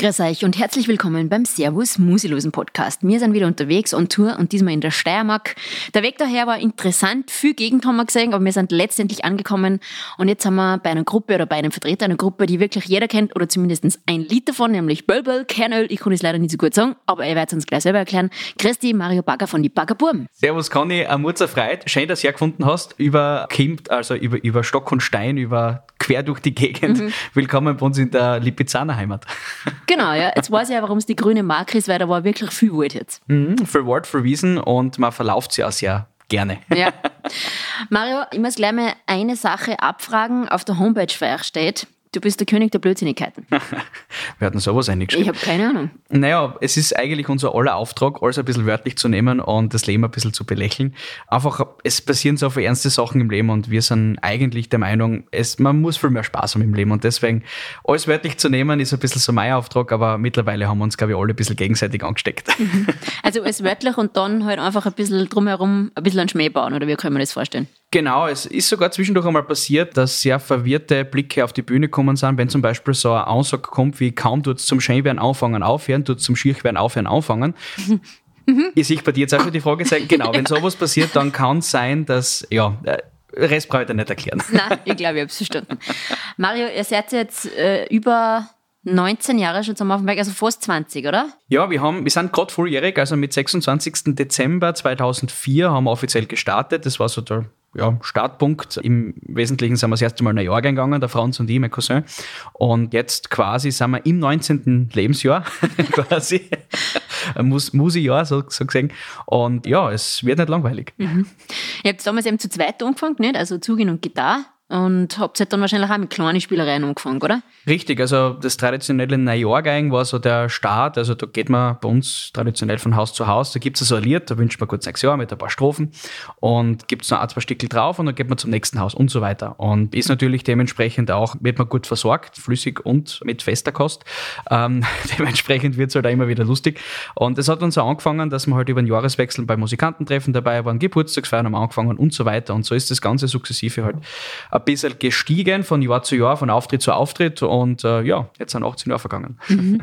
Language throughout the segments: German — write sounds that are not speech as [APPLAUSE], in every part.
Grüß euch und herzlich willkommen beim Servus Musilosen Podcast. Wir sind wieder unterwegs on Tour und diesmal in der Steiermark. Der Weg daher war interessant, viel Gegend haben wir gesehen, aber wir sind letztendlich angekommen und jetzt sind wir bei einer Gruppe oder bei einem Vertreter einer Gruppe, die wirklich jeder kennt oder zumindest ein Lied davon, nämlich Bölbel, Kernöl. Ich kann es leider nicht so gut sagen, aber ihr werdet es uns gleich selber erklären. Christi, Mario Bagger von die Baggerburm. Servus Conny, ein Mutzer Freit. Schön, dass du hergefunden hast. Über Kimpt, also über, über Stock und Stein, über quer durch die Gegend. Mhm. Willkommen bei uns in der Lipizzaner Heimat. Genau, ja. Jetzt weiß ich ja, warum es die grüne Marke ist, weil da war wirklich viel Wort jetzt. Mhm, für Wort, für Wiesen und man verlauft sie auch sehr gerne. Ja. Mario, ich muss gleich mal eine Sache abfragen. Auf der Homepage für euch steht, Du bist der König der Blödsinnigkeiten. [LAUGHS] Wir hatten sowas eingeschrieben. Ich habe keine Ahnung. Naja, es ist eigentlich unser aller Auftrag, alles ein bisschen wörtlich zu nehmen und das Leben ein bisschen zu belächeln. Einfach, es passieren so viele ernste Sachen im Leben und wir sind eigentlich der Meinung, es, man muss viel mehr Spaß haben im Leben und deswegen alles wörtlich zu nehmen ist ein bisschen so mein Auftrag, aber mittlerweile haben wir uns, glaube ich, alle ein bisschen gegenseitig angesteckt. [LAUGHS] Also alles wörtlich und dann halt einfach ein bisschen drumherum ein bisschen ein Schmäh bauen oder wie können wir das vorstellen? Genau, es ist sogar zwischendurch einmal passiert, dass sehr verwirrte Blicke auf die Bühne kommen sind, wenn zum Beispiel so ein Aussage kommt wie kaum tut es zum Scheinwerden anfangen aufhören, tut es zum Schirchwerden aufhören anfangen. Mhm. [LAUGHS] Ist ich bei dir jetzt auch schon die Frage sein? Genau, wenn [LAUGHS] sowas passiert, dann kann es sein, dass, ja, äh, Rest brauche ich dir nicht erklären. [LAUGHS] Nein, ich glaube, ich habe es verstanden. Mario, ihr seid jetzt äh, über 19 Jahre schon zum Weg, also fast 20, oder? Ja, wir, haben, wir sind gerade volljährig, also mit 26. Dezember 2004 haben wir offiziell gestartet. Das war so der ja, Startpunkt. Im Wesentlichen sind wir das erste Mal ein Jahr gegangen, der Franz und ich, mein Cousin. Und jetzt quasi sind wir im 19. Lebensjahr, [LAUGHS] quasi. Mus Musi-Jahr, so, so gesehen. Und ja, es wird nicht langweilig. Mhm. Ihr habt damals eben zu zweit angefangen, nicht? Also Zugin und Gitarre. Und habt halt dann wahrscheinlich auch mit kleinen Spielereien angefangen, oder? Richtig, also das traditionelle Neujahrgeigen war so der Start. Also da geht man bei uns traditionell von Haus zu Haus. Da gibt es so ein Lied, da wünscht man kurz sechs Jahre mit ein paar Strophen und gibt es noch ein, zwei Stickel drauf und dann geht man zum nächsten Haus und so weiter. Und ist natürlich dementsprechend auch, wird man gut versorgt, flüssig und mit fester Kost. Ähm, [LAUGHS] dementsprechend wird es halt auch immer wieder lustig. Und es hat uns auch angefangen, dass wir halt über den Jahreswechsel bei Musikantentreffen dabei waren, Geburtstagsfeiern haben angefangen und so weiter. Und so ist das Ganze sukzessive halt ein bisschen gestiegen von Jahr zu Jahr, von Auftritt zu Auftritt und äh, ja, jetzt sind 18 Jahre vergangen. Mhm.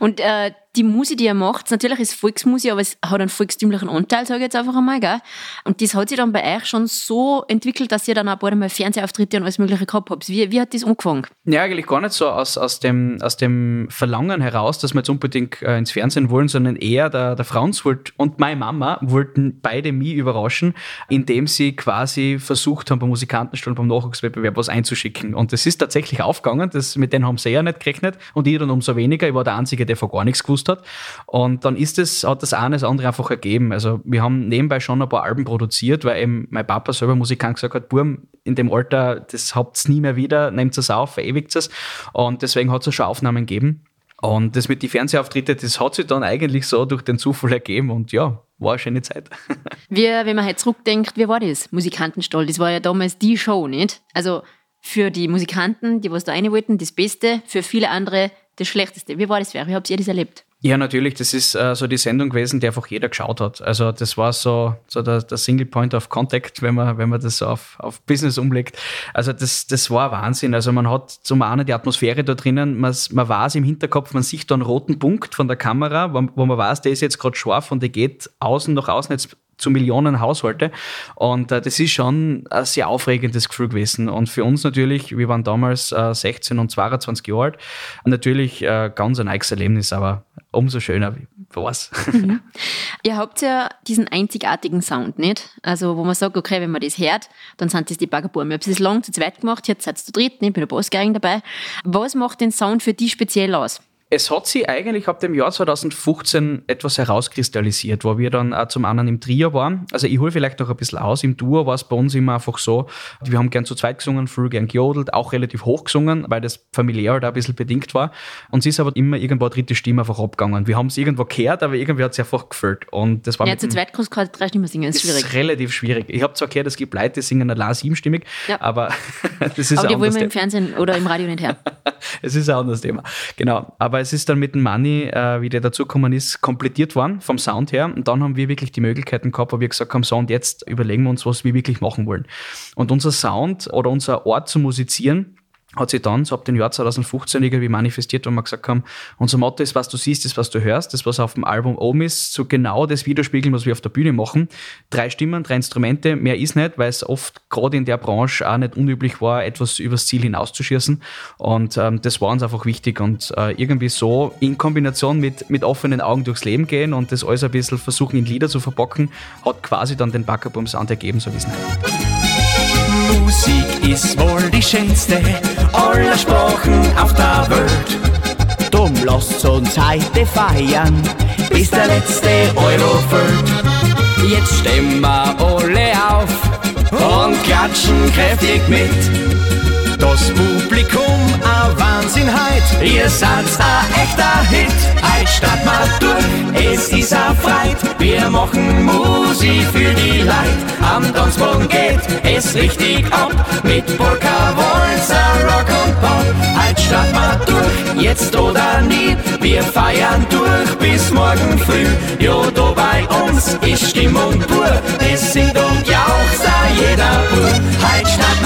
Und äh, die Musik, die ihr macht, natürlich ist Volksmusik, aber es hat einen volkstümlichen Anteil, sage ich jetzt einfach einmal, gell? Und das hat sich dann bei euch schon so entwickelt, dass ihr dann auch paar Mal Fernsehauftritte und alles Mögliche gehabt habt. Wie, wie hat das angefangen? Ja, eigentlich gar nicht so aus, aus, dem, aus dem Verlangen heraus, dass wir jetzt unbedingt äh, ins Fernsehen wollen, sondern eher der, der Franz und meine Mama wollten beide mich überraschen, indem sie quasi versucht haben, beim Musikantenstall, beim Nachwuchswettbewerb was einzuschicken. Und das ist tatsächlich aufgegangen, das, mit denen haben sie ja nicht gerechnet und ich dann umso weniger. Ich war der Einzige, der von gar nichts gewusst gewusst hat. Und dann ist es, hat das eine das andere einfach ergeben. Also wir haben nebenbei schon ein paar Alben produziert, weil eben mein Papa selber Musikant gesagt hat, Burm, in dem Alter, das habt ihr nie mehr wieder, nehmt es auf, verewigt es. Und deswegen hat es schon Aufnahmen gegeben. Und das mit den Fernsehauftritte, das hat sich dann eigentlich so durch den Zufall ergeben und ja, war eine schöne Zeit. [LAUGHS] wie, wenn man halt zurückdenkt, wie war das? Musikantenstall, das war ja damals die Show, nicht? Also für die Musikanten, die was da rein wollten, das Beste, für viele andere das Schlechteste. Wie war das für euch? Wie habt ihr das erlebt? Ja, natürlich. Das ist äh, so die Sendung gewesen, die einfach jeder geschaut hat. Also das war so, so der, der Single Point of Contact, wenn man, wenn man das so auf, auf Business umlegt. Also das, das war Wahnsinn. Also man hat zum einen die Atmosphäre da drinnen, man, man weiß im Hinterkopf, man sieht da einen roten Punkt von der Kamera, wo, wo man weiß, der ist jetzt gerade scharf und der geht außen nach außen jetzt zu Millionen Haushalte. Und äh, das ist schon ein sehr aufregendes Gefühl gewesen. Und für uns natürlich, wir waren damals äh, 16 und 22 Jahre alt, natürlich äh, ganz ein eigenes Erlebnis, aber umso schöner war's. Mhm. Ihr habt ja diesen einzigartigen Sound, nicht? Also, wo man sagt, okay, wenn man das hört, dann sind das die Baggerbuben. Ich habe es lang zu zweit gemacht, jetzt seid ihr zu dritt, ich bin der Bassgeigen dabei. Was macht den Sound für dich speziell aus? Es hat sich eigentlich ab dem Jahr 2015 etwas herauskristallisiert, wo wir dann auch zum anderen im Trio waren. Also ich hole vielleicht noch ein bisschen aus. Im Duo war es bei uns immer einfach so, wir haben gern zu zweit gesungen, früh gern gejodelt, auch relativ hoch gesungen, weil das familiär halt auch ein bisschen bedingt war. Und es ist aber immer irgendwo eine dritte Stimme einfach abgegangen. Wir haben es irgendwo gehört, aber irgendwie hat es einfach gefällt. Und das war ja, zu zweit kannst du gerade drei Stimmen singen, das ist schwierig. Das ist relativ schwierig. Ich habe zwar gehört, es gibt Leute, die singen allein siebenstimmig, ja. aber [LAUGHS] das ist Aber die wollen wir im Fernsehen oder im Radio nicht her. [LAUGHS] es ist ein anderes Thema. Genau. Aber Aber es ist dann mit dem Money, äh, wie der dazugekommen ist, komplettiert worden vom Sound her. Und dann haben wir wirklich die Möglichkeiten gehabt, wo wir gesagt haben, so und jetzt überlegen wir uns, was wir wirklich machen wollen. Und unser Sound oder unser Ort zu musizieren, hat sich dann so ab dem Jahr 2015 irgendwie manifestiert, wo wir gesagt haben, unser Motto ist, was du siehst, ist, was du hörst. Das, was auf dem Album oben ist, so genau das widerspiegeln, was wir auf der Bühne machen. Drei Stimmen, drei Instrumente, mehr ist nicht, weil es oft gerade in der Branche auch nicht unüblich war, etwas übers Ziel hinauszuschießen. Und ähm, das war uns einfach wichtig und äh, irgendwie so in Kombination mit, mit offenen Augen durchs Leben gehen und das alles ein bisschen versuchen in Lieder zu verpacken, hat quasi dann den Backerbum Sound ergeben, so wie es nicht. Musik ist wohl die schönste aller Sprachen auf der Welt. Drum lasst uns heute feiern, bis der letzte Euro fällt. Jetzt stimmen wir alle auf und klatschen kräftig mit. Das Publikum a Wahnsinn heut, ihr seid a echter Hit. Heut statt mal durch, es ist a Freit. Wir machen Musik für die Leid. Am Tanzboden geht es richtig ab. Mit Polka, Walzer, Rock und Pop. Heut statt mal durch, jetzt oder nie. Wir feiern durch bis morgen früh. Jo, da bei uns ist Stimmung pur. Es singt und jauchzt a jeder Pur. Heut statt mal durch,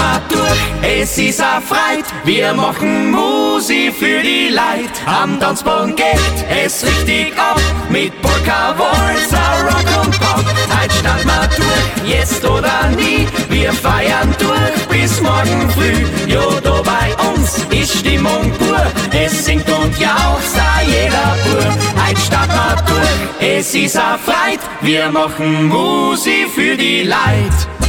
es ist a Freit. Wir machen Musi für die Leid. Am Tanzboden geht es richtig ab. Mit Polka, Walzer, Rock und Pop. Heut statt mal durch, jetzt oder nie. Wir feiern durch bis morgen früh. Jo, da bei uns ist Stimmung pur. Es singt und jauchzt da jeder Pur. Heut statt mal durch, es ist a Freit. Wir machen Musi für die Leid.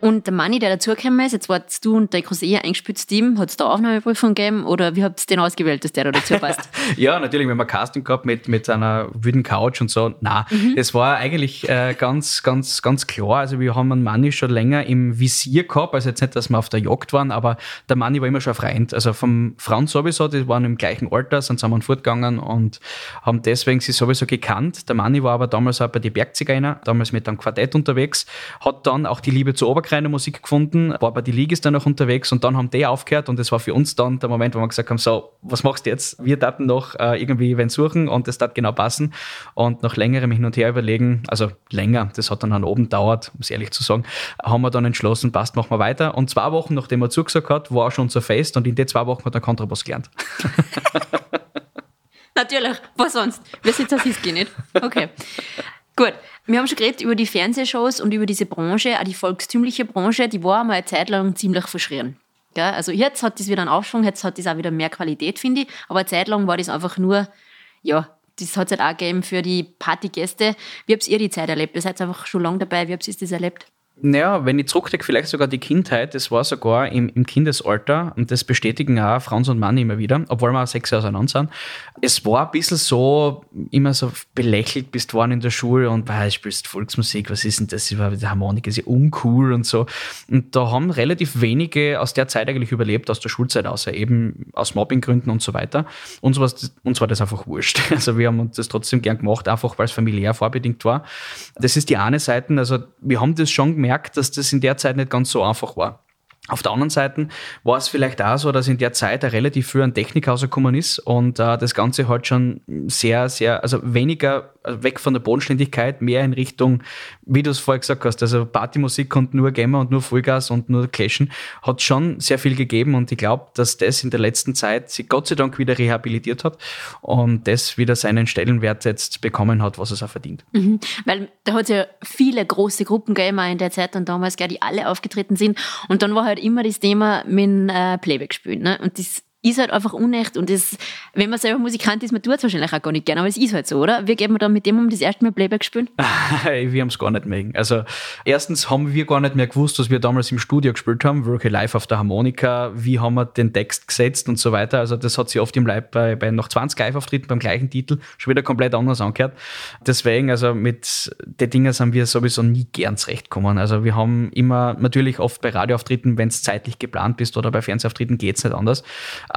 Und der Manni, der dazugekommen ist, jetzt warst du und dein Cousin ein eingespieltes Team, hat es da Aufnahmeprüfung gegeben oder wie habt ihr den ausgewählt, dass der da dazu passt? [LAUGHS] ja, natürlich, wir haben ein Casting gehabt mit, mit einer wüden Couch und so. Na, mhm. es war eigentlich äh, ganz, ganz, ganz klar. Also wir haben einen Manni schon länger im Visier gehabt, also jetzt nicht, dass wir auf der Jagd waren, aber der Manni war immer schon ein Freund. Also vom Franz sowieso, die waren im gleichen Alter, sind zusammen fortgegangen und haben deswegen sie sowieso gekannt. Der Manni war aber damals auch bei den Bergzigeiner, damals mit einem Quartett unterwegs, hat dann auch die Liebe zur Ober Oberkreiner Musik gefunden, war bei die Ligis dann noch unterwegs und dann haben die aufgehört und das war für uns dann der Moment, wo wir gesagt haben, so, was machst du jetzt? Wir daten noch äh, irgendwie wen suchen und das hat genau passen und nach längerem Hin und Her überlegen, also länger, das hat dann an oben dauert, um es ehrlich zu sagen, haben wir dann entschlossen, passt, machen wir weiter und zwei Wochen, nachdem er zugesagt hat, war schon unser Fest und in den zwei Wochen hat er Kontrabass gelernt. [LAUGHS] Natürlich, was sonst? Wir sind Siski nicht. Okay. Gut, wir haben schon geredet über die Fernsehshows und über diese Branche, auch die volkstümliche Branche, die war mal eine Zeit lang ziemlich verschrien. Also jetzt hat das wieder einen Aufschwung, jetzt hat das auch wieder mehr Qualität, finde ich. Aber eine Zeit lang war das einfach nur, ja, das hat es halt auch gegeben für die Partygäste. Wie habt ihr die Zeit erlebt? Ihr seid einfach schon lange dabei. Wie habt ihr das erlebt? Naja, wenn ich zurückdenke, vielleicht sogar die Kindheit, das war sogar im, im Kindesalter und das bestätigen auch Franz und Mann immer wieder, obwohl wir auch sechs Jahre auseinander sind. Es war ein bisschen so, immer so belächelt bist worden in der Schule und weil spielst Volksmusik, was ist denn das? Die Harmonik ist ja uncool und so. Und da haben relativ wenige aus der Zeit eigentlich überlebt, aus der Schulzeit, außer eben aus Mobbinggründen und so weiter. Uns war, uns war das einfach wurscht. [LAUGHS] Also wir haben uns das trotzdem gern gemacht, einfach weil es familiär vorbedingt war. Das ist die eine Seite, also wir haben das schon gemerkt, gemerkt, dass das in der Zeit nicht ganz so einfach war. Auf der anderen Seite war es vielleicht auch so, dass in der Zeit relativ früh ein Techniker rausgekommen ist und äh, das Ganze halt schon sehr, sehr, also weniger also weg von der Bodenständigkeit, mehr in Richtung, wie du es vorher gesagt hast, also Partymusik und nur Gamer und nur Vollgas und nur Clashen, hat schon sehr viel gegeben und ich glaube, dass das in der letzten Zeit sich Gott sei Dank wieder rehabilitiert hat und das wieder seinen Stellenwert jetzt bekommen hat, was es auch verdient. Mhm, weil da hat es ja viele große Gruppen gegeben in der Zeit und damals, die alle aufgetreten sind und dann war halt immer das Thema mit äh, Playback spielen ne? und das ist halt einfach unecht und das, wenn man selber Musikant ist, man tut es wahrscheinlich auch gar nicht gerne, aber es ist halt so, oder? Wie geht man dann mit dem um das erste Mal Playback spielen? [LAUGHS] wir haben es gar nicht mögen. Also erstens haben wir gar nicht mehr gewusst, was wir damals im Studio gespielt haben, wirklich live auf der Harmonika, wie haben wir den Text gesetzt und so weiter. Also das hat sich oft im Live bei, bei noch 20 Live-Auftritten beim gleichen Titel schon wieder komplett anders angehört. Deswegen, also mit den Dingen sind wir sowieso nie gern zurechtgekommen. Also wir haben immer natürlich oft bei Radioauftritten, wenn es zeitlich geplant bist oder bei Fernsehauftritten geht es nicht anders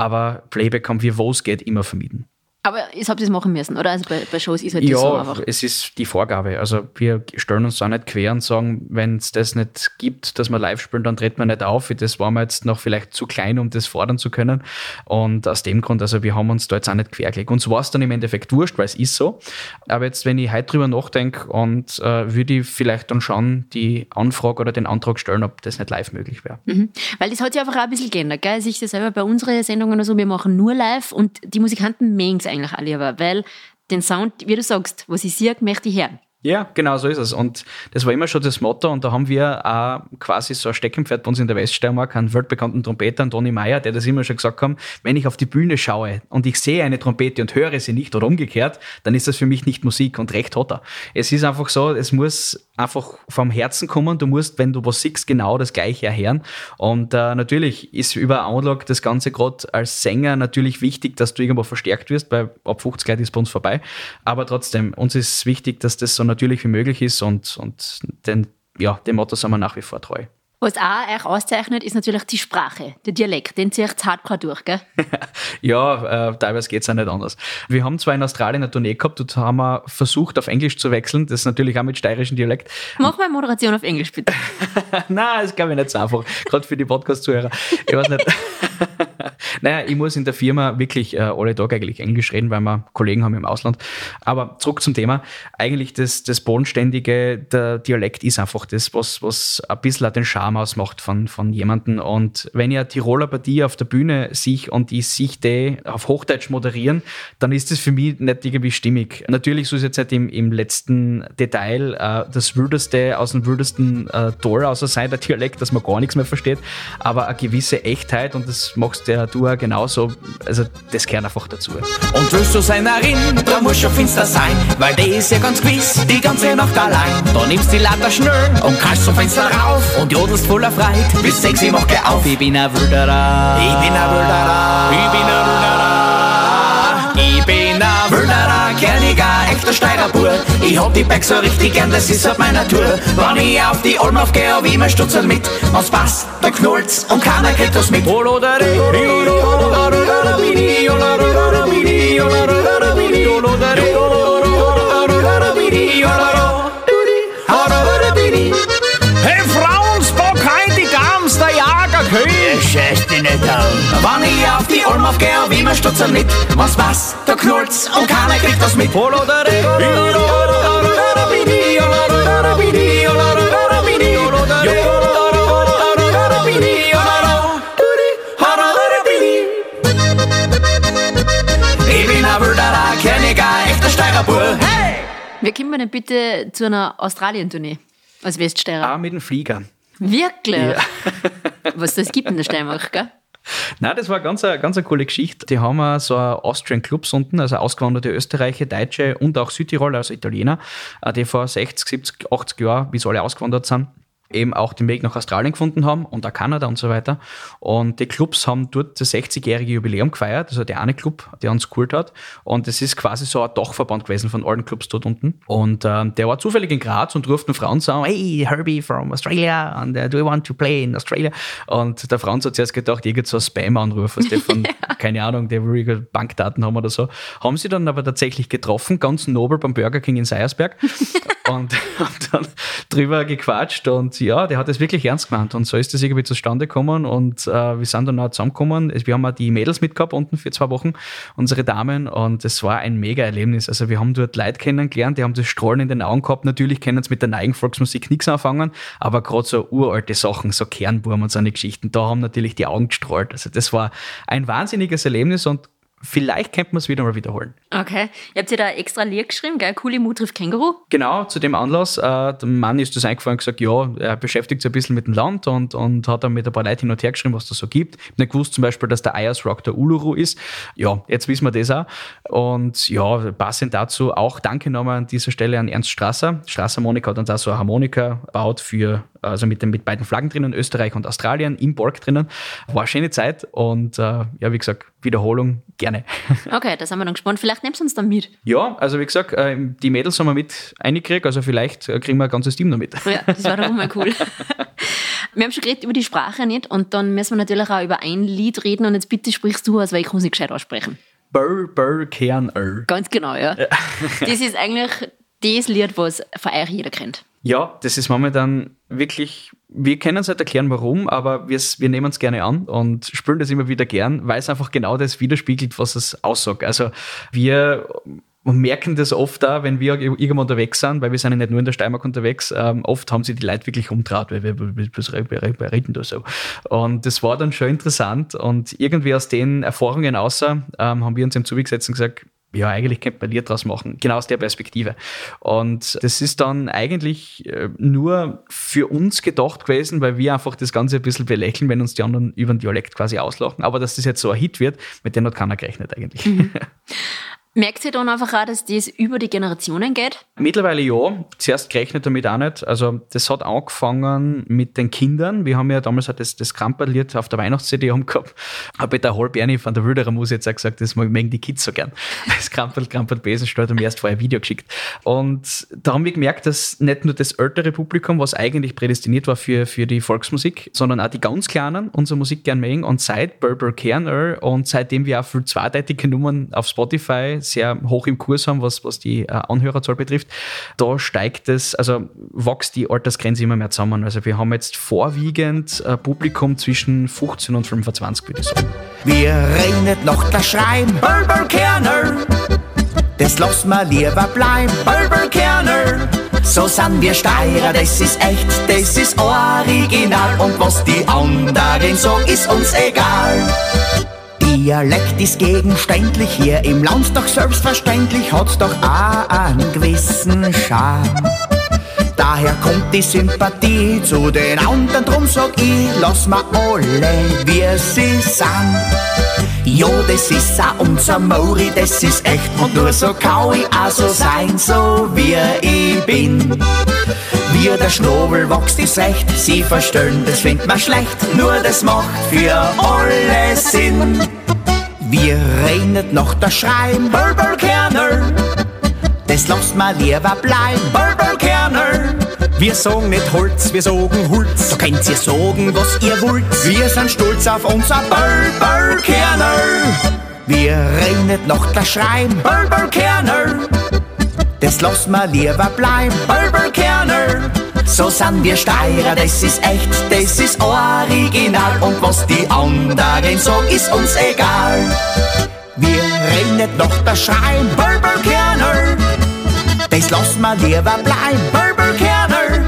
aber Playback haben wir, wo es geht, immer vermieden. Aber das habt ihr es machen müssen, oder? Also bei, bei Shows ist halt das so Ja, einfach. es ist die Vorgabe. Also wir stellen uns da nicht quer und sagen, wenn es das nicht gibt, dass wir live spielen, dann treten wir nicht auf. Das war mir jetzt noch vielleicht zu klein, um das fordern zu können. Und aus dem Grund, also wir haben uns da jetzt auch nicht quergelegt. Uns war es dann im Endeffekt wurscht, weil es ist so. Aber jetzt, wenn ich heute drüber nachdenke und äh, würde ich vielleicht dann schon die Anfrage oder den Antrag stellen, ob das nicht live möglich wäre. Weil das hat sich einfach auch ein bisschen geändert. Gell? Also ich sehe selber bei unseren Sendungen oder so, wir machen nur live und die Musikanten es eigentlich alle, aber weil den Sound, wie du sagst, was ich sehe, möchte ich hören. Ja, genau so ist es. Und das war immer schon das Motto. Und da haben wir auch quasi so ein Steckenpferd bei uns in der Weststeiermark, einen weltbekannten Trompeter, Toni Meyer, der das immer schon gesagt haben, wenn ich auf die Bühne schaue und ich sehe eine Trompete und höre sie nicht oder umgekehrt, dann ist das für mich nicht Musik und recht hat er. Es ist einfach so, es muss einfach vom Herzen kommen. Du musst, wenn du was siehst, genau das Gleiche erhören. Und äh, natürlich ist über Anlage das Ganze gerade als Sänger natürlich wichtig, dass du irgendwo verstärkt wirst, weil ab 50 Leute ist bei uns vorbei. Aber trotzdem, uns ist wichtig, dass das so natürlich wie möglich ist und, und den, ja, dem Motto sind wir nach wie vor treu. Was auch euch auszeichnet, ist natürlich die Sprache, der Dialekt. Den zieht hardcore durch, gell? [LAUGHS] Ja, äh, teilweise geht's auch nicht anders. Wir haben zwar in Australien eine Tournee gehabt, dort haben wir versucht, auf Englisch zu wechseln. Das ist natürlich auch mit steirischem Dialekt. Mach mal Moderation auf Englisch, bitte. [LAUGHS] Nein, das glaube ich nicht so einfach. Gerade für die Podcast-Zuhörer. Ich weiß nicht. [LAUGHS] [LAUGHS] naja, ich muss in der Firma wirklich äh, alle Tage eigentlich Englisch reden, weil wir Kollegen haben im Ausland. Aber zurück zum Thema. Eigentlich das, das Bodenständige, der Dialekt ist einfach das, was, was ein bisschen den Charme ausmacht von, von jemandem. Und wenn eine Tiroler Partie auf der Bühne sehe und ich sehe die auf Hochdeutsch moderieren, dann ist das für mich nicht irgendwie stimmig. Natürlich soll es jetzt nicht im, im letzten Detail äh, das Wildeste aus dem wildesten äh, Tor außer sein, der Dialekt, dass man gar nichts mehr versteht, aber eine gewisse Echtheit und das machst ja du auch genauso, also das gehört einfach dazu. Und willst du Sängerin, da muss schon finster sein, weil die ist ja ganz gewiss die ganze Nacht allein. Da nimmst die Latte schnell und kannst zum Fenster rauf und jodelst voller Freit. Bis sechs, ich mach geh auf, ich bin ein Wilderer. Ich bin ein Wilderer. Ich bin ein Wilderer. Ich bin echter Steirerbur. Ich hab die Back so richtig gern, das ist halt meine Natur. Wenn ich auf die Alm aufgeh, hab ich mein Stutzel mit. Wenn's passt, da knallt's und keiner kriegt das mit. Auf die Alm aufgeh, hab ich mein Stutzel mit. Wenn's passt, da knallt's und keiner kriegt das mit. Ich bin ein Wilderer, Königer, echter Steirerbur. Hey! Wir kommen denn bitte zu einer Australien-Tournee als Weststeirer. Auch mit dem Flieger. Wirklich? Was das gibt in der Steiermark, gell? Nein, das war ganz eine, ganz eine coole Geschichte. Die haben so Austrian Clubs unten, also ausgewanderte Österreicher, Deutsche und auch Südtiroler, also Italiener, äh, die vor 60, 70, 80 Jahren, sie alle ausgewandert sind, eben auch den Weg nach Australien gefunden haben und auch Kanada und so weiter. Und die Clubs haben dort das 60-jährige Jubiläum gefeiert, also der eine Club, der uns geholt hat. Und das ist quasi so ein Dachverband gewesen von allen Clubs dort unten. Und ähm, der war zufällig in Graz und durften Franz sagen, hey, Herbie from Australia, and uh, do you want to play in Australia? Und der Franz hat zuerst gedacht, irgend so ein Spam-Anruf, was der von, [LAUGHS] keine Ahnung, der Bankdaten haben oder so. Haben sie dann aber tatsächlich getroffen, ganz nobel beim Burger King in Seiersberg. [LAUGHS] und [LAUGHS] haben dann drüber gequatscht und ja, der hat es wirklich ernst gemeint und so ist das irgendwie zustande gekommen und äh, wir sind dann auch zusammengekommen. Wir haben auch die Mädels mitgehabt unten für zwei Wochen, unsere Damen und es war ein mega Erlebnis. Also wir haben dort Leute kennengelernt, die haben das Strahlen in den Augen gehabt. Natürlich können sie mit der neuen Volksmusik nichts anfangen, aber gerade so uralte Sachen, so Kernburm und so eine Geschichten, da haben natürlich die Augen gestrahlt. Also das war ein wahnsinniges Erlebnis und vielleicht könnte man es wieder mal wiederholen. Okay. Ihr habt ja da extra Lied geschrieben, gell? Coole Mut trifft Känguru. Genau, zu dem Anlass. Äh, dem Mann ist das eingefallen und gesagt, ja, er beschäftigt sich ein bisschen mit dem Land und, und hat dann mit ein paar Leuten hin und her geschrieben, was das so gibt. Ich hab nicht gewusst zum Beispiel, dass der Ayers Rock der Uluru ist. Ja, jetzt wissen wir das auch. Und ja, passend dazu auch Danke nochmal an dieser Stelle an Ernst Strasser. Strasser Monika hat uns auch so eine Harmonika gebaut für, also mit, den, mit beiden Flaggen drinnen, Österreich und Australien, im Borg drinnen. War eine schöne Zeit und äh, ja, wie gesagt, Wiederholung gerne. [LAUGHS] Okay, da sind wir dann gespannt. Vielleicht nehmt ihr uns dann mit. Ja, also wie gesagt, äh, die Mädels haben wir mit eingekriegt, also vielleicht äh, kriegen wir ein ganzes Team noch mit. Ja, das war doch mal cool. [LAUGHS] Wir haben schon geredet über die Sprache nicht und dann müssen wir natürlich auch über ein Lied reden und jetzt bitte sprichst du aus, weil ich kann es nicht gescheit aussprechen. Burr, Burr, Kerner. Ganz genau, ja. das ist eigentlich das Lied, was von euch jeder kennt. Ja, das ist momentan wirklich, wir können es nicht erklären, warum, aber wir, nehmen es gerne an und spüren das immer wieder gern, weil es einfach genau das widerspiegelt, was es aussagt. Also wir merken das oft da, wenn wir irgendwo unterwegs sind, weil wir sind ja nicht nur in der Steiermark unterwegs, ähm, oft haben sie die Leute wirklich umdraht, weil wir, wir reden da so. Und das war dann schon interessant und irgendwie aus den Erfahrungen außer ähm, haben wir uns im Zuge gesetzt und gesagt, ja, eigentlich könnte man Lied draus machen, genau aus der Perspektive. Und das ist dann eigentlich äh, nur für uns gedacht gewesen, weil wir einfach das Ganze ein bisschen belächeln, wenn uns die anderen über den Dialekt quasi auslachen. Aber dass das jetzt so ein Hit wird, mit dem hat keiner gerechnet eigentlich. Mhm. [LAUGHS] Merkt ihr dann einfach auch, dass das über die Generationen geht? Mittlerweile ja. Zuerst gerechnet damit auch nicht. Also das hat angefangen mit den Kindern. Wir haben ja damals auch das, das Kramperlied auf der Weihnachts-CD gehabt. Aber der Holberni von der Wilderer muss jetzt auch gesagt, das mögen die Kids so gern. [LAUGHS] Das Krampel, Krampel, Besenstadt haben mir erst vorher ein Video geschickt. Und da haben wir gemerkt, dass nicht nur das ältere Publikum, was eigentlich prädestiniert war für, für die Volksmusik, sondern auch die ganz Kleinen unsere Musik gern mögen. Und seit Berber Kerner und seitdem wir auch für zweideutige Nummern auf Spotify sehr hoch im Kurs haben, was, was die äh, Anhörerzahl betrifft, da steigt es, also wächst die Altersgrenze immer mehr zusammen. Also wir haben jetzt vorwiegend ein Publikum zwischen 15 und 25, würde ich sagen. Wir reden noch das Schreien, Berber-Kerner, das lass mal lieber bleiben, Berber-Kerner. So sind wir Steirer, das ist echt, das ist original. Und was die anderen so, ist uns egal. Dialekt ist gegenständlich, hier im Land doch selbstverständlich, hat's doch auch einen gewissen Charme. Daher kommt die Sympathie zu den anderen, drum sag ich, lass ma alle, wie sie sind. Jo, das ist auch unser Mauri, das ist echt und nur so kann ich auch so sein, so wie ich bin. Wie der Schnobel wächst, ist recht, sie verstehen, das findet man schlecht, nur das macht für alle Sinn. Wir redet noch der Schreien, Berberkerner, das lasst mal lieber bleiben, Berberkerner. Wir sagen nicht Holz, wir sagen Holz. Da könnt ihr sagen, was ihr wollt. Wir sind stolz auf unser Berberkerner. Wir redet noch der Schreien, Berberkerner, das lasst mal lieber bleiben, Berberkerner. So sind wir Steirer, das ist echt, das ist original. Und was die anderen sagen, ist uns egal. Wir nicht noch das Schreien, Berberkerner. Das lassen wir lieber bleiben, Berberkerner.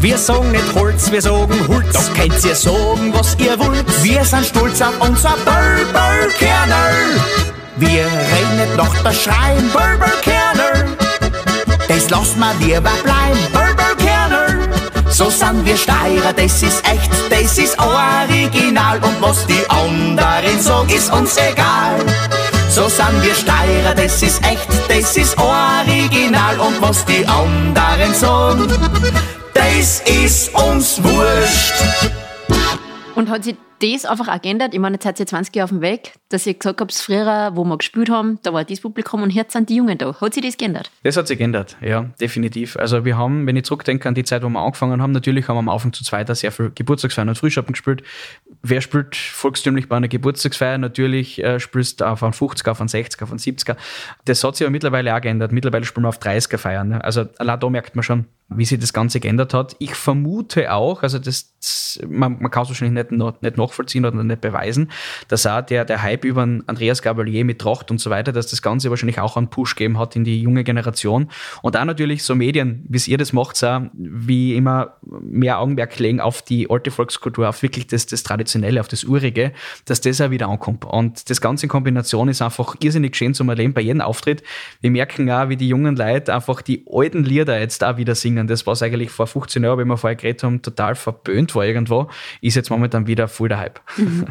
Wir sagen nicht Holz, wir sagen Holz. Doch könnt ihr sagen, was ihr wollt. Wir sind stolz auf unser Berberkerner. Wir nicht noch das Schreien, Berberkerner. Das lassen wir lieber bleiben. So wir Steirer, das ist echt, das ist original. Und was die anderen sagen, ist uns egal. So sind wir Steirer, das ist echt, das ist original. Und was die anderen sagen, das ist uns wurscht. Und hat sich das einfach auch geändert? Ich meine, jetzt seid ihr 20 Jahre auf dem Weg, dass ihr gesagt habt, früher, wo wir gespielt haben, da war dieses Publikum und jetzt sind die Jungen da. Hat sich das geändert? Das hat sich geändert, ja, definitiv. Also wir haben, wenn ich zurückdenke an die Zeit, wo wir angefangen haben, natürlich haben wir am Anfang zu zweit sehr viel Geburtstagsfeiern und Frühschoppen gespielt. Wer spielt volkstümlich bei einer Geburtstagsfeier? Natürlich äh, spielst du auf einen 50er, auf einen 60er, auf einen 70er. Das hat sich aber mittlerweile auch geändert. Mittlerweile spielen wir auf 30er Feiern. Ne? Also allein da merkt man schon, wie sich das Ganze geändert hat. Ich vermute auch, also das, man, man kann es wahrscheinlich nicht, nicht nachvollziehen oder nicht beweisen, dass auch der, der Hype über Andreas Gabalier mit Tracht und so weiter, dass das Ganze wahrscheinlich auch einen Push gegeben hat in die junge Generation. Und auch natürlich so Medien, wie ihr das macht, auch, wie immer mehr Augenmerk legen auf die alte Volkskultur, auf wirklich das, das Traditionelle, auf das Urige, dass das auch wieder ankommt. Und das Ganze in Kombination ist einfach irrsinnig schön zum Erleben bei jedem Auftritt. Wir merken auch, wie die jungen Leute einfach die alten Lieder jetzt auch wieder singen. Das, was eigentlich vor 15 Jahren, wie wir vorher geredet haben, total verböhnt war irgendwo, ist jetzt momentan wieder voll der Hype. Mhm.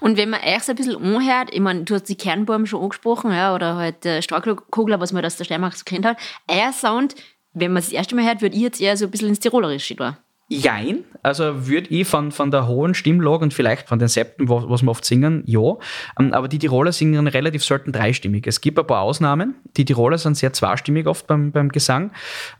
Und wenn man euch so ein bisschen anhört, ich meine, du hast die Kernbaum schon angesprochen, ja, oder halt äh, Starkkugler, was man aus der Steiermark so kennt hat, euer Sound, wenn man es das erste Mal hört, würde ich jetzt eher so ein bisschen ins Tirolerische da. Jein, also würde ich von, von der hohen Stimmlage und vielleicht von den Septen, was wir oft singen, ja. Ähm, aber die Tiroler singen relativ selten dreistimmig. Es gibt ein paar Ausnahmen. Die Tiroler sind sehr zweistimmig oft beim, beim Gesang.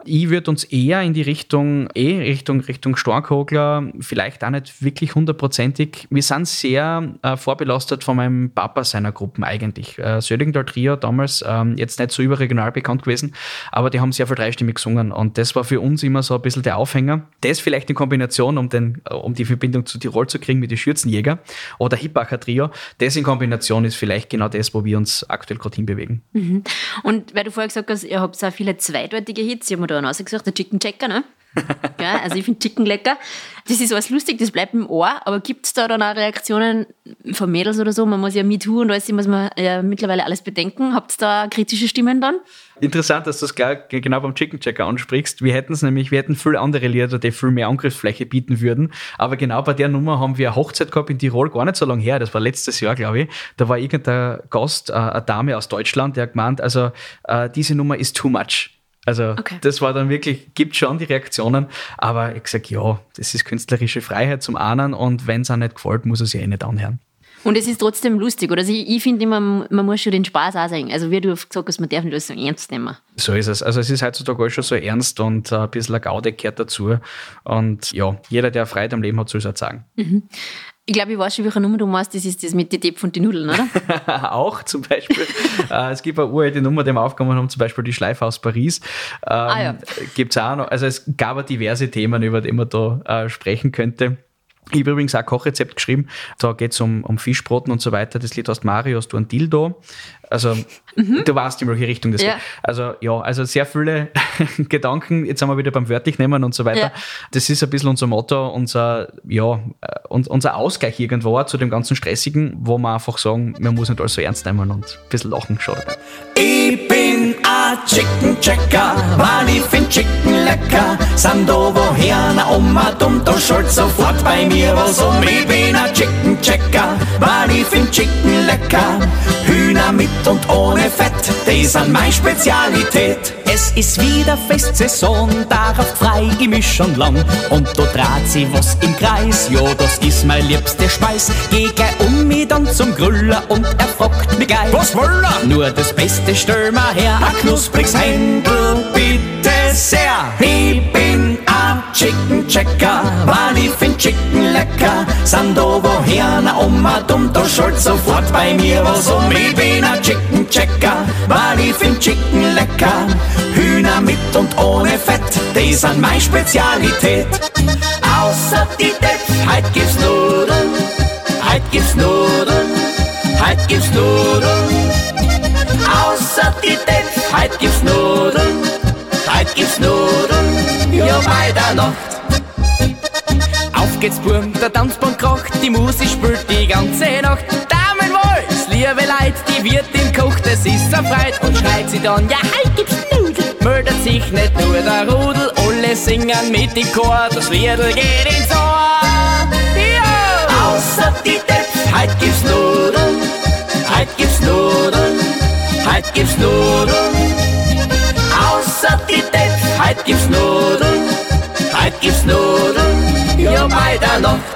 Ich würde uns eher in die Richtung, eh, Richtung, Richtung Storkhogler, vielleicht auch nicht wirklich hundertprozentig. Wir sind sehr äh, vorbelastet von meinem Papa seiner Gruppen eigentlich. Äh, Södingdal Trio damals, ähm, jetzt nicht so überregional bekannt gewesen, aber die haben sehr viel dreistimmig gesungen und das war für uns immer so ein bisschen der Aufhänger. Das vielleicht vielleicht in Kombination, um, den, um die Verbindung zu Tirol zu kriegen mit den Schürzenjäger oder Hippacher Trio. Das in Kombination ist vielleicht genau das, wo wir uns aktuell gerade hinbewegen. Mhm. Und weil du vorher gesagt hast, ihr habt so viele zweideutige Hits, ich habe mir da rausgesucht, der Chicken Checker, ne? [LAUGHS] ja, also ich finde Chicken lecker. Das ist alles lustig, das bleibt im Ohr, aber gibt es da dann auch Reaktionen von Mädels oder so? Man muss ja MeToo und alles, muss man ja mittlerweile alles bedenken. Habt ihr da kritische Stimmen dann? Interessant, dass du es genau beim Chicken Checker ansprichst. Wir hätten es nämlich, wir hätten viel andere Lieder, die viel mehr Angriffsfläche bieten würden. Aber genau bei der Nummer haben wir eine Hochzeit gehabt in Tirol, gar nicht so lange her. Das war letztes Jahr, glaube ich. Da war irgendein Gast, äh, eine Dame aus Deutschland, der hat gemeint, also äh, diese Nummer ist too much. Also okay. das war dann wirklich, gibt schon die Reaktionen, aber ich sage, ja, das ist künstlerische Freiheit zum Ahnen und wenn es auch nicht gefällt, muss es ja eh nicht anhören. Und es ist trotzdem lustig, oder? Also ich, ich finde immer, man muss schon den Spaß auch sagen. Also wie du gesagt hast, man darf nicht alles so ernst nehmen. So ist es. Also es ist heutzutage alles schon so ernst und ein bisschen ein Gaude gehört dazu. Und ja, jeder, der Freude am Leben hat, soll es auch sagen. Mhm. Ich glaube, ich weiß schon, welche Nummer du meinst. Das ist das mit den Depp und den Nudeln, oder? [LAUGHS] auch zum Beispiel. Äh, es gibt eine uralte Nummer, die wir aufgenommen haben, zum Beispiel die Schleife aus Paris. Ähm, ah, ja. Gibt es auch noch. Also es gab diverse Themen, über die man da äh, sprechen könnte. Ich habe übrigens auch ein Kochrezept geschrieben. Da geht es um, um Fischbroten und so weiter. Das Lied heißt Mario, hast du ein Dildo. Also, mhm. du weißt, in welche Richtung das ja. geht. Also, ja, also sehr viele [LAUGHS] Gedanken. Jetzt sind wir wieder beim Wörtlich nehmen und so weiter. Ja. Das ist ein bisschen unser Motto, unser, ja, unser Ausgleich irgendwo zu dem ganzen Stressigen, wo wir einfach sagen, man muss nicht alles so ernst nehmen und ein bisschen lachen schon. Ich Chicken Checker, weil ich find Chicken lecker. Sando woher, na Oma dumm, da schuld sofort bei mir was um. Ich bin ein Chicken Checker, weil ich find Chicken lecker. Hühner mit und ohne Fett, die sind meine Spezialität. Es ist wieder Festsaison, darauf frei schon lang. Und da dreht sich was im Kreis, ja, das ist mein liebste Speis. Geh gleich um mich dann zum Grüller und er fragt mich gleich. Was will er? Nur das Beste stell mal her, ein knuspriges Händel, bitte sehr. Ich bin ein Chicken Checker, weil ich find Chicken lecker. Sando woher, na Oma dumm, da schuld sofort bei mir was um. Ich bin ein Chicken Checker, weil ich find Chicken lecker. Hühner mit und ohne Fett, die sind meine Spezialität. Außer die Depp, heut gibt's Nudeln, heut gibt's Nudeln, heut gibt's Nudeln. Außer die Depp, heut gibt's Nudeln, heut gibt's Nudeln, ja bei der Nacht. Auf geht's Burm, der Tanzband kracht, die Musik spielt die ganze Nacht. Damenwolz, liebe Leid, die Wirtin kocht, es ist so freit und schreit sie dann, ja, heut gibt's Nudeln. Meldet sich nicht nur der Rudel, alle singen mit im Chor, das Liedl geht ins Ohr. Außer die Depp, heut gibt's Nudeln, heut gibt's Nudeln, heut gibt's Nudeln. Außer die Depp, heut gibt's Nudeln, heut gibt's Nudeln, ja bei der Nacht.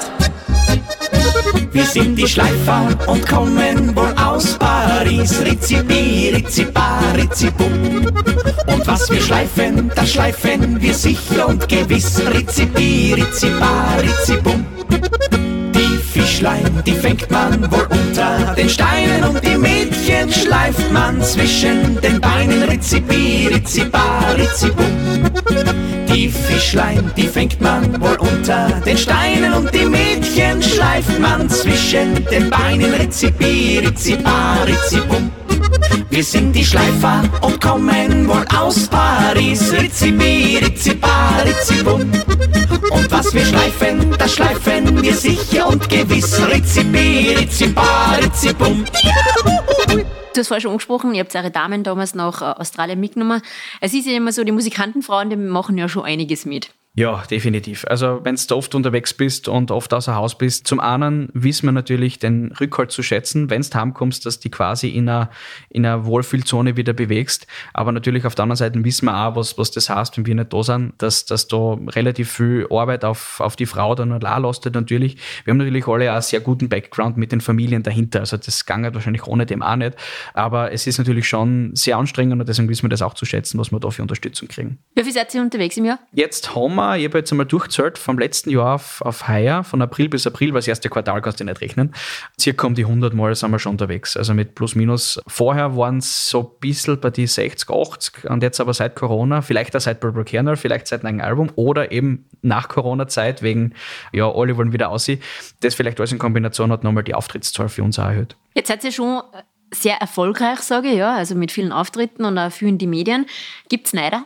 Wir sind die Schleifer und kommen wohl aus Paris. Rizzibi, Rizziba, Rizzibum. Und was wir schleifen, das schleifen wir sicher und gewiss. Rizzibi, Rizziba, Rizzibum. Die fängt man wohl unter den Steinen und die Mädchen schleift man zwischen den Beinen. Rizzibi, Rizziba, Rizzibum. Die Fischlein, die fängt man wohl unter den Steinen und die Mädchen schleift man zwischen den Beinen. Rizzibi, Rizziba, Rizzibum. Wir sind die Schleifer und kommen wohl aus Paris. Rizzibi, Rizziba, Rizzibum. Und was wir schleifen, das schleifen wir sicher und gewiss. Rizzibi, Rizziba, Rizzibum. Du hast vorher schon angesprochen, ihr habt eure Damen damals nach äh, Australien mitgenommen. Es ist ja immer so, die Musikantenfrauen, die machen ja schon einiges mit. Ja, definitiv. Also wenn du oft unterwegs bist und oft außer Haus bist, zum einen wissen wir natürlich den Rückhalt zu schätzen, wenn du heimkommst, dass die quasi in einer, in einer Wohlfühlzone wieder bewegst. Aber natürlich auf der anderen Seite wissen wir auch, was, was das heißt, wenn wir nicht da sind, dass, dass da relativ viel Arbeit auf, auf die Frau dann allein lastet natürlich. Wir haben natürlich alle auch einen sehr guten Background mit den Familien dahinter. Also das ging halt wahrscheinlich ohne dem auch nicht. Aber es ist natürlich schon sehr anstrengend und deswegen wissen wir das auch zu schätzen, was wir da für Unterstützung kriegen. Wie viel seid ihr unterwegs im Jahr? Jetzt haben wir, ich habe jetzt einmal durchgezählt, vom letzten Jahr auf, auf heuer, von April bis April, weil das erste Quartal kannst du nicht rechnen, circa um die 100 Mal sind wir schon unterwegs. Also mit plus minus. Vorher waren es so ein bisschen bei die 60, 80 und jetzt aber seit Corona, vielleicht auch seit Barbara Kernel, vielleicht seit einem Album oder eben nach Corona-Zeit wegen, ja, alle wollen wieder aussehen. Das vielleicht alles in Kombination hat nochmal die Auftrittszahl für uns auch erhöht. Jetzt seid ihr schon sehr erfolgreich, sage ich, ja, also mit vielen Auftritten und auch viel in die Medien. Gibt es Neider?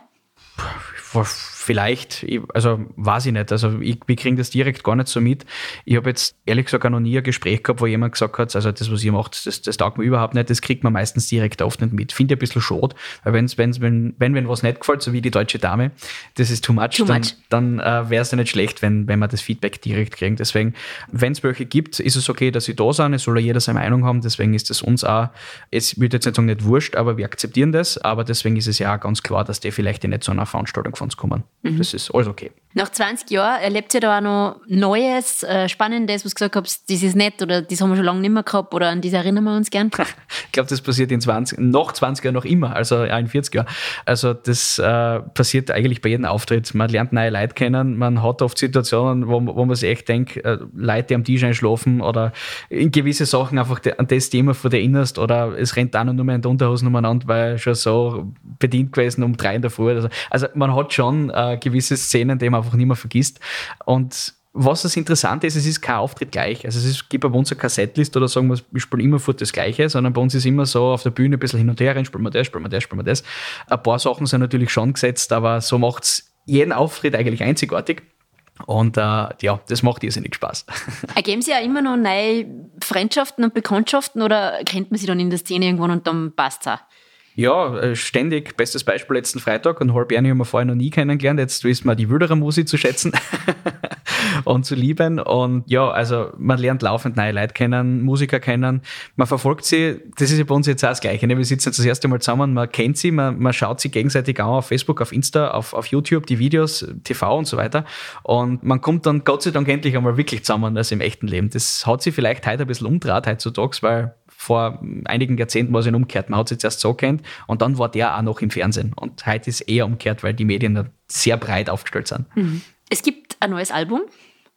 Vielleicht, also weiß ich nicht, also ich, wir kriegen das direkt gar nicht so mit. Ich habe jetzt ehrlich gesagt auch noch nie ein Gespräch gehabt, wo jemand gesagt hat, also das, was ihr macht, das, das taugt mir überhaupt nicht, das kriegt man meistens direkt oft nicht mit. Finde ich ein bisschen schade, weil wenn's, wenn's, wenn, wenn, wenn was nicht gefällt, so wie die deutsche Dame, das ist too much, Too dann, much. dann äh, wäre es ja nicht schlecht, wenn, wenn wir das Feedback direkt kriegen. Deswegen, wenn es welche gibt, ist es okay, dass sie da sind, es soll ja jeder seine Meinung haben, deswegen ist es uns auch, es wird jetzt nicht sagen, nicht wurscht, aber wir akzeptieren das, aber deswegen ist es ja auch ganz klar, dass die vielleicht nicht zu einer Veranstaltung von uns kommen. Das ist alles okay. Nach 20 Jahren erlebt ihr da auch noch Neues, äh, Spannendes, was du gesagt habt, das ist nett oder das haben wir schon lange nicht mehr gehabt oder an das erinnern wir uns gern? [LAUGHS] Ich glaube, das passiert in 20, noch 20 Jahren noch immer, also ja, in 40 Jahren. Also das äh, passiert eigentlich bei jedem Auftritt. Man lernt neue Leute kennen, man hat oft Situationen, wo, wo man sich echt denkt, äh, Leute, die am Tisch einschlafen oder in gewisse Sachen einfach de, an das Thema vor dir erinnerst oder es rennt einer nur mehr in der Unterhosen umeinander, weil schon so bedient gewesen um drei in der Früh. Also, also man hat schon äh, gewisse Szenen, die man einfach nicht mehr vergisst und was das Interessante ist, es ist kein Auftritt gleich. Also es ist, gibt bei uns eine Kassettliste oder sagen wir, wir spielen immer fort das Gleiche, sondern bei uns ist immer so auf der Bühne ein bisschen hin und her rein, spielen wir das, spielen wir das, spielen wir das. Ein paar Sachen sind natürlich schon gesetzt, aber so macht es jeden Auftritt eigentlich einzigartig. Und äh, ja, das macht irrsinnig Spaß. [LAUGHS] Ergeben sich ja immer noch neue Freundschaften und Bekanntschaften oder kennt man sich dann in der Szene irgendwann und dann passt es auch? Ja, äh, ständig. Bestes Beispiel letzten Freitag und Holberni haben wir vorher noch nie kennengelernt. Jetzt wissen wir die wildere Musik zu schätzen [LAUGHS] und zu lieben. Und ja, also man lernt laufend neue Leute kennen, Musiker kennen. Man verfolgt sie. Das ist ja bei uns jetzt auch das Gleiche. Ne? Wir sitzen jetzt das erste Mal zusammen, man kennt sie, man, man schaut sie gegenseitig an auf Facebook, auf Insta, auf, auf YouTube, die Videos, TV und so weiter. Und man kommt dann Gott sei Dank endlich einmal wirklich zusammen, als im echten Leben. Das hat sich vielleicht heute ein bisschen umdraht heutzutage, weil vor einigen Jahrzehnten war es ja umgekehrt. Man hat sich zuerst so kennt und dann war der auch noch im Fernsehen. Und heute ist eher umgekehrt, weil die Medien da sehr breit aufgestellt sind. Es gibt ein neues Album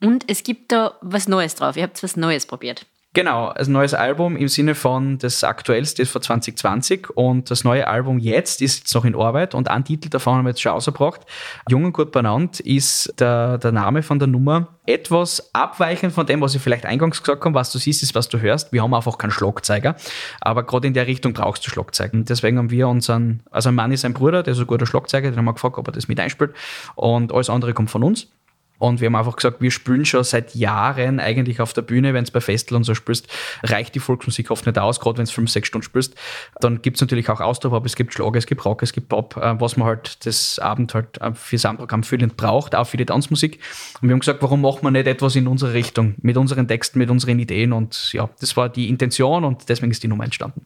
und es gibt da was Neues drauf. Ihr habt was Neues probiert. Genau, ein neues Album im Sinne von das aktuellste ist von 2020 und das neue Album jetzt ist jetzt noch in Arbeit und ein Titel davon haben wir jetzt schon rausgebracht. Jung und gut benannt ist der, der Name von der Nummer. Etwas abweichend von dem, was ich vielleicht eingangs gesagt habe, was du siehst, ist, was du hörst. Wir haben einfach keinen Schlagzeiger, aber gerade in der Richtung brauchst du Schlagzeiger. Und deswegen haben wir unseren, also ein Mann ist ein Bruder, der ist ein guter Schlagzeuger, den haben wir gefragt, ob er das mit einspielt und alles andere kommt von uns. Und wir haben einfach gesagt, wir spielen schon seit Jahren eigentlich auf der Bühne, wenn es bei Festel und so spielst, reicht die Volksmusik oft nicht aus, gerade wenn es fünf, sechs Stunden spielst. Dann gibt es natürlich auch Austausch, aber es gibt Schlager, es gibt Rock, es gibt Pop, äh, was man halt das Abend halt äh, für das Abendprogramm füllend braucht, auch für die Tanzmusik. Und wir haben gesagt, warum machen wir nicht etwas in unsere Richtung, mit unseren Texten, mit unseren Ideen und ja, das war die Intention und deswegen ist die Nummer entstanden.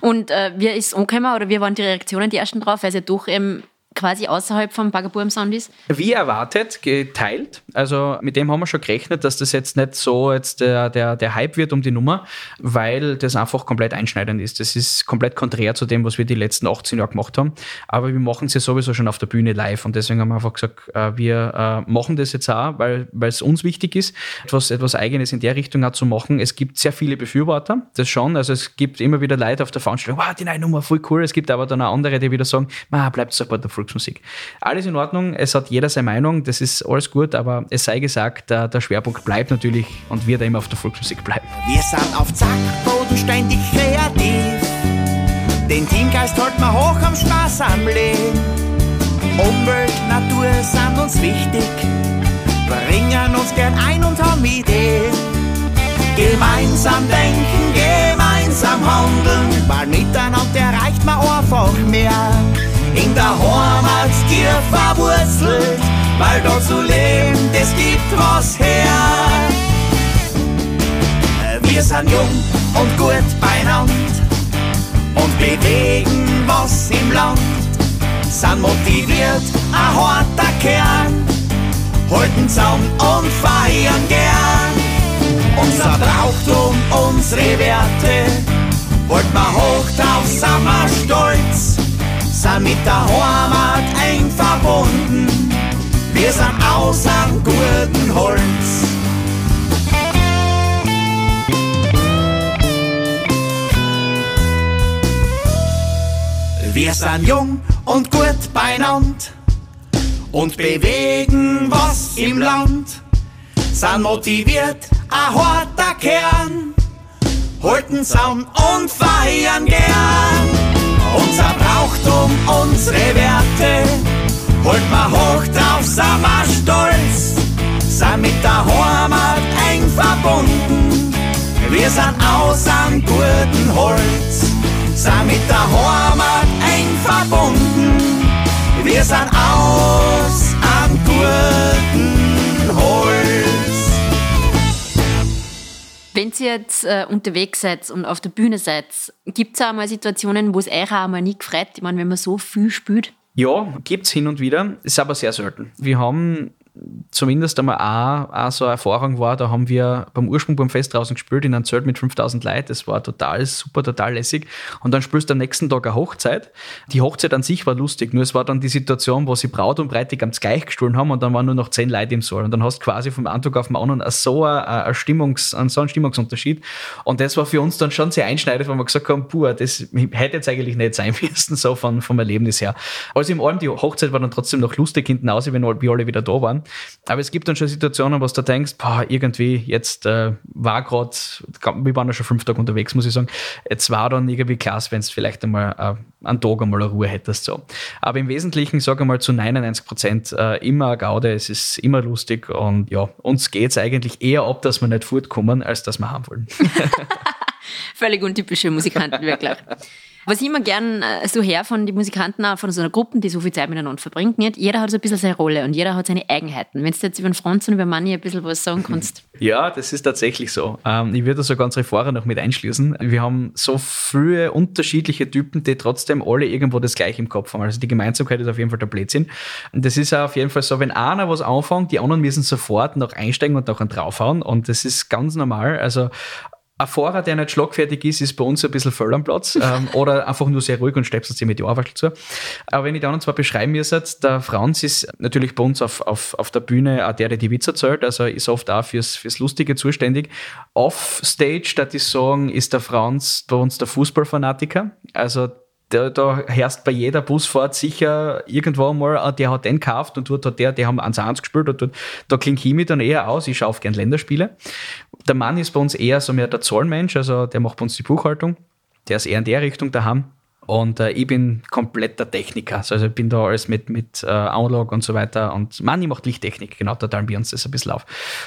Und äh, wie ist angekommen oder wie waren die Reaktionen, die ersten drauf, weil ja doch eben quasi außerhalb vom Bagabuam Sound ist? Wie erwartet, geteilt. Also mit dem haben wir schon gerechnet, dass das jetzt nicht so jetzt der, der, der Hype wird um die Nummer, weil das einfach komplett einschneidend ist. Das ist komplett konträr zu dem, was wir die letzten 18 Jahre gemacht haben. Aber wir machen es ja sowieso schon auf der Bühne live und deswegen haben wir einfach gesagt, äh, wir äh, machen das jetzt auch, weil es uns wichtig ist, etwas, etwas Eigenes in der Richtung auch zu machen. Es gibt sehr viele Befürworter, das schon. Also es gibt immer wieder Leute auf der Veranstaltung, wow, die neue Nummer, voll cool. Es gibt aber dann auch andere, die wieder sagen, ma, bleibt sofort der Volksmusik. Alles in Ordnung, es hat jeder seine Meinung, das ist alles gut, aber es sei gesagt, der, Schwerpunkt bleibt natürlich und wird immer auf der Volksmusik bleiben. Wir sind auf Zack, bodenständig kreativ. Den Teamgeist halten wir hoch am Spaß am Leben. Umwelt, Natur sind uns wichtig, bringen uns gern ein und haben Ideen. Gemeinsam denken, gemeinsam handeln, weil miteinander erreicht man einfach mehr. In der tief verwurzelt, weil dort zu leben, das gibt was her. Wir sind jung und gut beieinander und bewegen was im Land. Sind motiviert, ein harter Kern, halten zusammen und feiern gern. Unser Brauchtum, unsere Werte, wollt man hoch drauf, sind wir stolz, sind mit der Heimat eng verbunden. Wir sind aus am guten Holz. Wir sind jung und gut beinand und bewegen was im Land. Sind motiviert, ein harter Kern, halten zusammen und feiern gern. Unser Brauchtum, unsere Werte, holt man hoch drauf, sind wir stolz, sind mit der Heimat eng verbunden. Wir sind aus am guten Holz, sind mit der Heimat eng verbunden. Wir sind aus am guten Holz. Wenn ihr jetzt äh, unterwegs seid und auf der Bühne seid, gibt es auch mal Situationen, wo es euch auch mal nie gefreut? Ich meine, wenn man so viel spielt. Ja, gibt's hin und wieder, ist aber sehr selten. Wir haben zumindest einmal auch, auch so eine Erfahrung war, da haben wir beim Ursprung beim Fest draußen gespielt in einem Zelt mit 5000 Leuten. Das war total super, total lässig. Und dann spielst du am nächsten Tag eine Hochzeit. Die Hochzeit an sich war lustig, nur es war dann die Situation, wo sie Braut und Bräutigam gleich gestohlen haben und dann waren nur noch zehn Leute im Saal. Und dann hast du quasi vom Antrag auf den anderen so, ein, Stimmungs, einen, so einen Stimmungsunterschied. Und das war für uns dann schon sehr einschneidend, weil wir gesagt haben, puh, das hätte jetzt eigentlich nicht sein [LAUGHS] müssen, so von, vom Erlebnis her. Also im Allem, die Hochzeit war dann trotzdem noch lustig hinten aus, wenn wir alle wieder da waren. Aber es gibt dann schon Situationen, wo du denkst, boah, irgendwie jetzt äh, war gerade, wir waren ja schon fünf Tage unterwegs, muss ich sagen, jetzt war dann irgendwie klasse, wenn es vielleicht einmal äh, einen Tag einmal eine Ruhe hättest. So. Aber im Wesentlichen, sage ich mal, zu 99 Prozent äh, immer eine Gaude, es ist immer lustig und ja, uns geht es eigentlich eher ab, dass wir nicht fortkommen, als dass wir haben wollen. [LAUGHS] Völlig untypische Musikanten, wirklich. Was ich immer gern äh, so her von den Musikanten, auch von so einer Gruppe, die so viel Zeit miteinander verbringt, nicht? jeder hat so ein bisschen seine Rolle und jeder hat seine Eigenheiten. Wenn du jetzt über den Franz und über Manni ein bisschen was sagen kannst. Ja, das ist tatsächlich so. Ähm, ich würde sogar unsere Fahrer noch mit einschließen. Wir haben so viele unterschiedliche Typen, die trotzdem alle irgendwo das Gleiche im Kopf haben. Also die Gemeinsamkeit ist auf jeden Fall der Blödsinn. Und das ist auf jeden Fall so, wenn einer was anfängt, die anderen müssen sofort noch einsteigen und noch einen draufhauen. Und das ist ganz normal. Also ein Fahrer, der nicht schlagfertig ist, ist bei uns ein bisschen voll am Platz [LAUGHS] ähm, oder einfach nur sehr ruhig und stöpselt sich mit die Ohrwaschel zu. Aber wenn ich da noch zwei beschreiben müsste, der Franz ist natürlich bei uns auf, auf, auf der Bühne auch der, der die Witze erzählt, also ist oft auch fürs, fürs Lustige zuständig. Offstage, da ich sagen, ist der Franz bei uns der Fußballfanatiker. Also da, da herrscht bei jeder Busfahrt sicher irgendwo mal, ah, der hat den gekauft und dort hat der, die haben 1-1 gespielt und dort, da klingt Chemie dann eher aus. Ich schaue auf gern Länderspiele. Der Mann ist bei uns eher so mehr der Zahlenmensch, also der macht bei uns die Buchhaltung. Der ist eher in der Richtung daheim. Und äh, ich bin kompletter Techniker. Also ich bin da alles mit, mit äh, Analog und so weiter. Und Manni macht Lichttechnik, genau, da teilen wir uns das ein bisschen auf.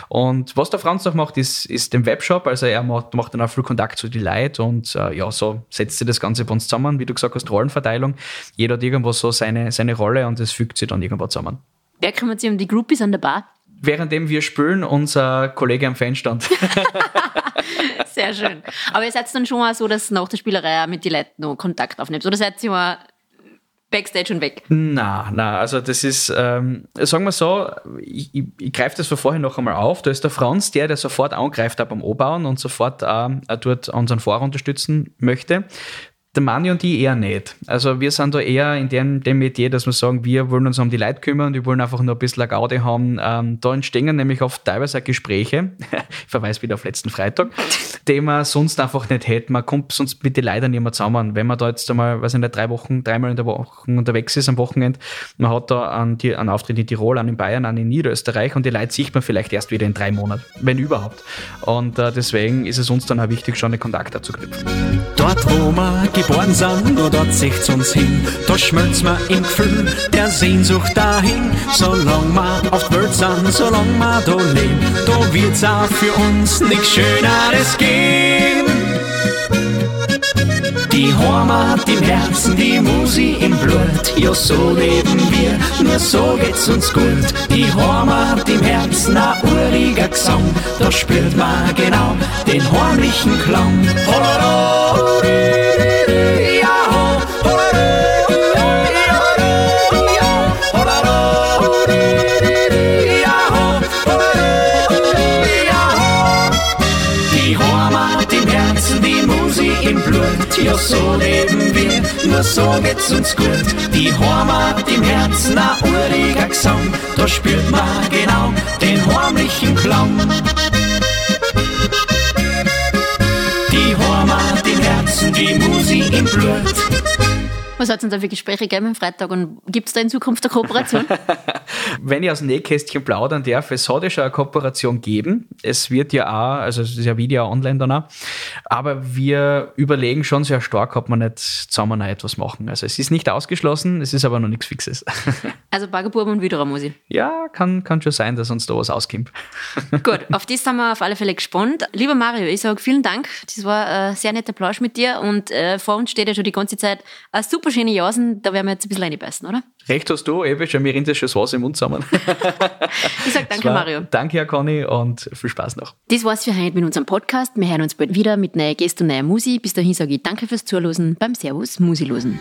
Und was der Franz noch macht, ist, ist den Webshop. Also er macht, macht dann auch viel Kontakt zu den Leuten und äh, ja, so setzt sich das Ganze bei uns zusammen. Wie du gesagt hast, Rollenverteilung. Jeder hat irgendwo so seine, seine Rolle und das fügt sich dann irgendwo zusammen. Wer kümmert sich um die Groupies an der Bar? Währenddem wir spülen, unser Kollege am Fanstand. [LAUGHS] Sehr schön. Aber ihr seid dann schon mal so, dass nach der Spielerei mit den Leuten noch Kontakt aufnimmt? Oder seid ihr mal Backstage und weg? Na, na, also das ist, ähm, sagen wir so, ich, ich, ich greife das von vorher noch einmal auf. Da ist der Franz der, der sofort angreift beim O-Bauen und sofort äh, dort unseren Fahrer unterstützen möchte. Der Mani und ich eher nicht. Also wir sind da eher in dem, dem Metier, dass wir sagen, wir wollen uns um die Leute kümmern, wir wollen einfach nur ein bisschen eine Gaude haben. Ähm, da entstehen nämlich oft teilweise auch Gespräche, [LAUGHS] ich verweise wieder auf letzten Freitag, die man sonst einfach nicht hätte. Man kommt sonst mit den Leuten nicht mehr zusammen. Wenn man da jetzt einmal, weiß ich nicht, drei Wochen, dreimal in der Woche unterwegs ist am Wochenende, man hat da einen, einen Auftritt in Tirol, einen in Bayern, einen in Niederösterreich und die Leute sieht man vielleicht erst wieder in drei Monaten, wenn überhaupt. Und äh, deswegen ist es uns dann auch wichtig, schon einen Kontakt dazu knüpfen. Dort, wo man geboren sind, nur dort sieht's uns hin. Da schmelzt man im Gefühl der Sehnsucht dahin. Solang wir auf der Welt sind, solang wir da leben, da wird's auch für uns nichts Schöneres geben. Die Heimat im Herzen, die Musi im Blut, ja so leben wir, nur so geht's uns gut. Die Heimat im Herzen, ein uriger Gesang, da spürt man genau den heimlichen Klang. Holero, Ja so leben wir, nur so geht's uns gut. Die Heimat im Herzen, ein uriger Gesang, da spürt man genau den heimlichen Klang. Die Heimat im Herzen, die Musi im Blut. Was hat es denn da für Gespräche gegeben am Freitag und gibt es da in Zukunft eine Kooperation? [LAUGHS] Wenn ich aus dem Nähkästchen plaudern darf, es soll ja schon eine Kooperation geben. Es wird ja auch, also es ist ja Video online dann auch, aber wir überlegen schon sehr stark, ob wir nicht zusammen noch etwas machen. Also es ist nicht ausgeschlossen, es ist aber noch nichts Fixes. [LAUGHS] also Baggerbuben und Widerer muss ich. Ja, kann, kann schon sein, dass uns da was auskommt. [LAUGHS] Gut, auf das sind wir auf alle Fälle gespannt. Lieber Mario, ich sage vielen Dank. Das war ein sehr netter Plausch mit dir und äh, vor uns steht ja schon die ganze Zeit eine super schöne Jasen. Da werden wir jetzt ein bisschen reinbeißen, oder? Recht hast du, eben schon, mir rinnt das schon das Wasser im Mund zusammen. [LAUGHS] ich sage danke, Mario. Danke, Herr Conny, und viel Spaß noch. Das war's für heute mit unserem Podcast. Wir hören uns bald wieder mit neuen Gästen und neuer Musi. Bis dahin sage ich danke fürs Zuhören beim Servus Musilosen.